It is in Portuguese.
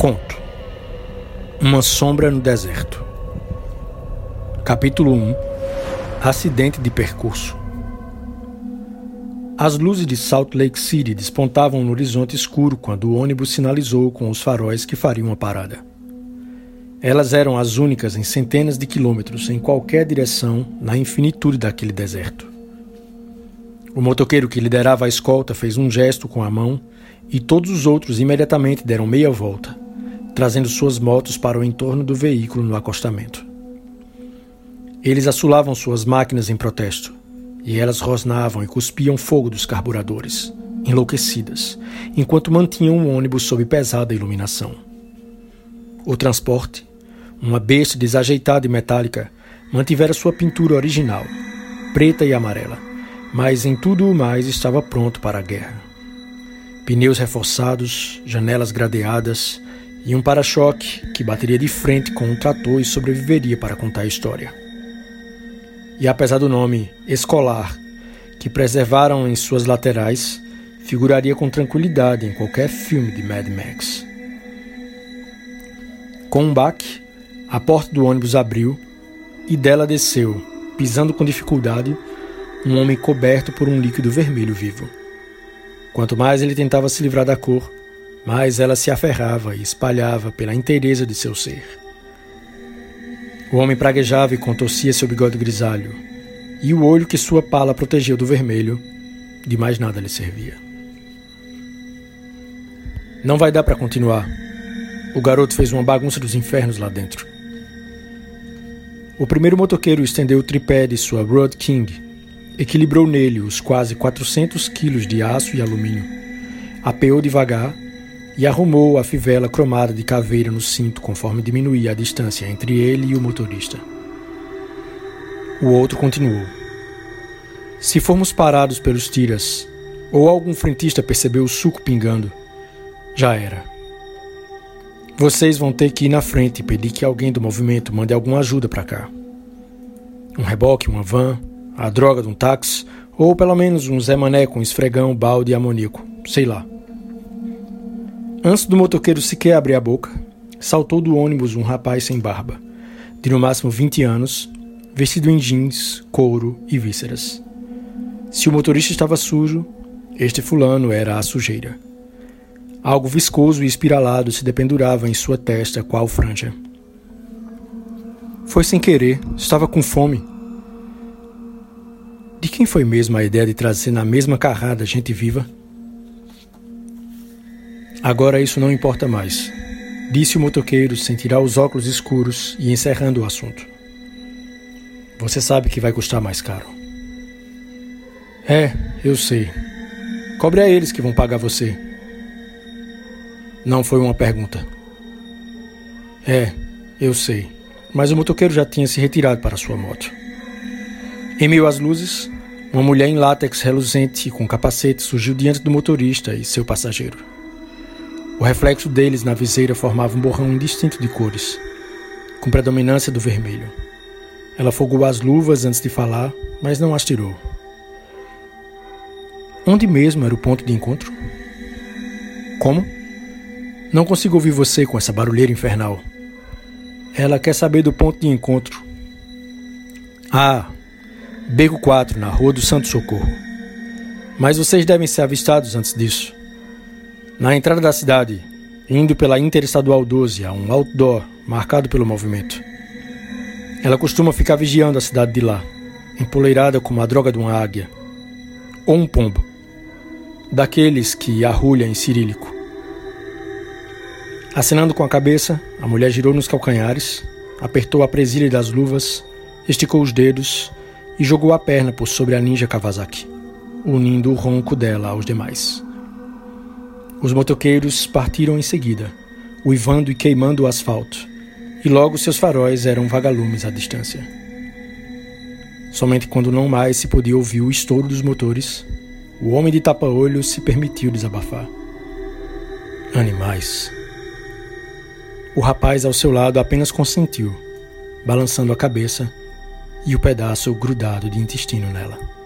Conto Uma sombra no deserto. Capítulo 1 Acidente de percurso. As luzes de Salt Lake City despontavam no horizonte escuro quando o ônibus sinalizou com os faróis que fariam uma parada. Elas eram as únicas em centenas de quilômetros em qualquer direção na infinitude daquele deserto. O motoqueiro que liderava a escolta fez um gesto com a mão e todos os outros imediatamente deram meia volta trazendo suas motos para o entorno do veículo no acostamento. Eles assulavam suas máquinas em protesto, e elas rosnavam e cuspiam fogo dos carburadores, enlouquecidas, enquanto mantinham o ônibus sob pesada iluminação. O transporte, uma besta desajeitada e metálica, mantivera sua pintura original, preta e amarela, mas em tudo o mais estava pronto para a guerra. Pneus reforçados, janelas gradeadas, e um para-choque que bateria de frente com um trator e sobreviveria para contar a história. E apesar do nome escolar, que preservaram em suas laterais, figuraria com tranquilidade em qualquer filme de Mad Max. Com um baque, a porta do ônibus abriu e dela desceu, pisando com dificuldade, um homem coberto por um líquido vermelho vivo. Quanto mais ele tentava se livrar da cor, mas ela se aferrava e espalhava pela inteireza de seu ser. O homem praguejava e contorcia seu bigode grisalho, e o olho que sua pala protegia do vermelho, de mais nada lhe servia. Não vai dar para continuar. O garoto fez uma bagunça dos infernos lá dentro. O primeiro motoqueiro estendeu o tripé de sua Road King, equilibrou nele os quase 400 quilos de aço e alumínio, apeou devagar e arrumou a fivela cromada de caveira no cinto conforme diminuía a distância entre ele e o motorista. O outro continuou. Se formos parados pelos tiras, ou algum frentista percebeu o suco pingando, já era. Vocês vão ter que ir na frente e pedir que alguém do movimento mande alguma ajuda para cá. Um reboque, uma van, a droga de um táxi, ou pelo menos um Zé Mané com esfregão, balde e amoníaco, sei lá. Antes do motoqueiro sequer abrir a boca, saltou do ônibus um rapaz sem barba, de no máximo 20 anos, vestido em jeans, couro e vísceras. Se o motorista estava sujo, este fulano era a sujeira. Algo viscoso e espiralado se dependurava em sua testa, qual franja. Foi sem querer, estava com fome. De quem foi mesmo a ideia de trazer na mesma carrada gente viva? Agora isso não importa mais, disse o motoqueiro sem tirar os óculos escuros e encerrando o assunto. Você sabe que vai custar mais caro. É, eu sei. Cobre a eles que vão pagar você. Não foi uma pergunta. É, eu sei. Mas o motoqueiro já tinha se retirado para sua moto. Em meio às luzes, uma mulher em látex reluzente com capacete surgiu diante do motorista e seu passageiro. O reflexo deles na viseira formava um borrão indistinto de cores, com predominância do vermelho. Ela fogou as luvas antes de falar, mas não as tirou. Onde mesmo era o ponto de encontro? Como? Não consigo ouvir você com essa barulheira infernal. Ela quer saber do ponto de encontro. Ah, Beco 4, na Rua do Santo Socorro. Mas vocês devem ser avistados antes disso. Na entrada da cidade, indo pela Interestadual 12, há um outdoor marcado pelo movimento. Ela costuma ficar vigiando a cidade de lá, empoleirada como a droga de uma águia. Ou um pombo. Daqueles que arrulha em cirílico. Acenando com a cabeça, a mulher girou nos calcanhares, apertou a presilha das luvas, esticou os dedos e jogou a perna por sobre a ninja Kawasaki, unindo o ronco dela aos demais. Os motoqueiros partiram em seguida, uivando e queimando o asfalto, e logo seus faróis eram vagalumes à distância. Somente quando não mais se podia ouvir o estouro dos motores, o homem de tapa-olho se permitiu desabafar. Animais. O rapaz ao seu lado apenas consentiu, balançando a cabeça e o pedaço grudado de intestino nela.